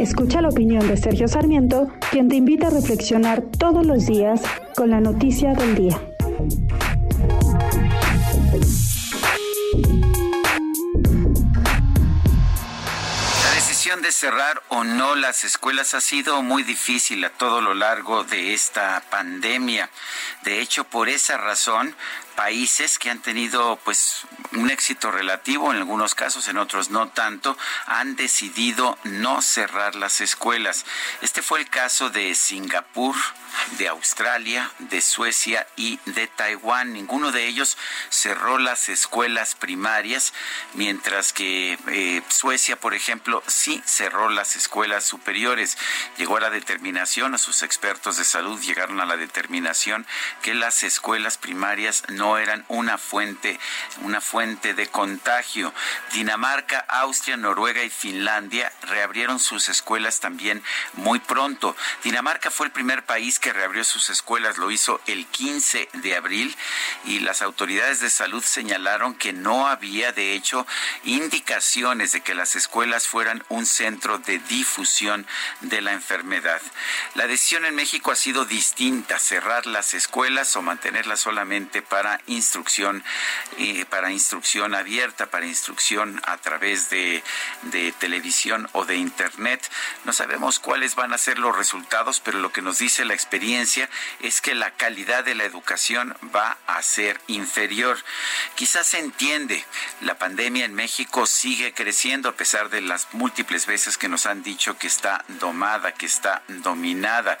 Escucha la opinión de Sergio Sarmiento, quien te invita a reflexionar todos los días con la noticia del día. de cerrar o no las escuelas ha sido muy difícil a todo lo largo de esta pandemia. De hecho, por esa razón, países que han tenido pues un éxito relativo en algunos casos, en otros no tanto, han decidido no cerrar las escuelas. Este fue el caso de Singapur, de Australia, de Suecia y de Taiwán. Ninguno de ellos cerró las escuelas primarias, mientras que eh, Suecia, por ejemplo, sí cerró las escuelas superiores. Llegó a la determinación, a sus expertos de salud llegaron a la determinación que las escuelas primarias no eran una fuente, una fuente de contagio. Dinamarca, Austria, Noruega y Finlandia reabrieron sus escuelas también muy pronto. Dinamarca fue el primer país que reabrió sus escuelas, lo hizo el 15 de abril y las autoridades de salud señalaron que no había de hecho indicaciones de que las escuelas fueran un centro de difusión de la enfermedad. La decisión en México ha sido distinta, cerrar las escuelas o mantenerlas solamente para instrucción, eh, para instrucción abierta, para instrucción a través de, de televisión o de internet. No sabemos cuáles van a ser los resultados, pero lo que nos dice la experiencia es que la calidad de la educación va a ser inferior. Quizás se entiende, la pandemia en México sigue creciendo a pesar de las múltiples veces que nos han dicho que está domada, que está dominada.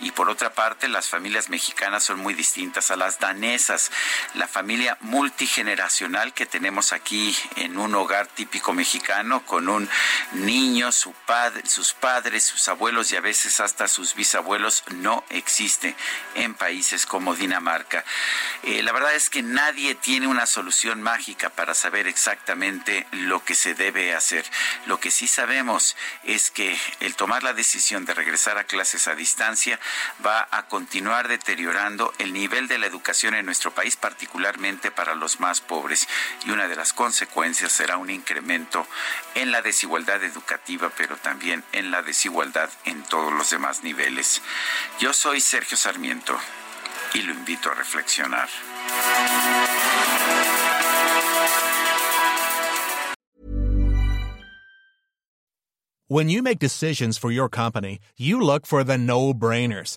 Y por otra parte, las familias mexicanas son muy distintas a las danesas. La familia multigeneracional que tenemos aquí en un hogar típico mexicano con un niño, su padre, sus padres, sus abuelos y a veces hasta sus bisabuelos no existe en países como Dinamarca. Eh, la verdad es que nadie tiene una solución mágica para saber exactamente lo que se debe hacer. Lo que sí sabemos es que el tomar la decisión de regresar a clases a distancia va a continuar deteriorando el nivel de la educación en nuestro país, particularmente para los más pobres. Y una de las consecuencias será un incremento en la desigualdad educativa, pero también en la desigualdad en todos los demás niveles. Yo soy Sergio Sarmiento y lo invito a reflexionar. When you make decisions for your company, you look for the no-brainers.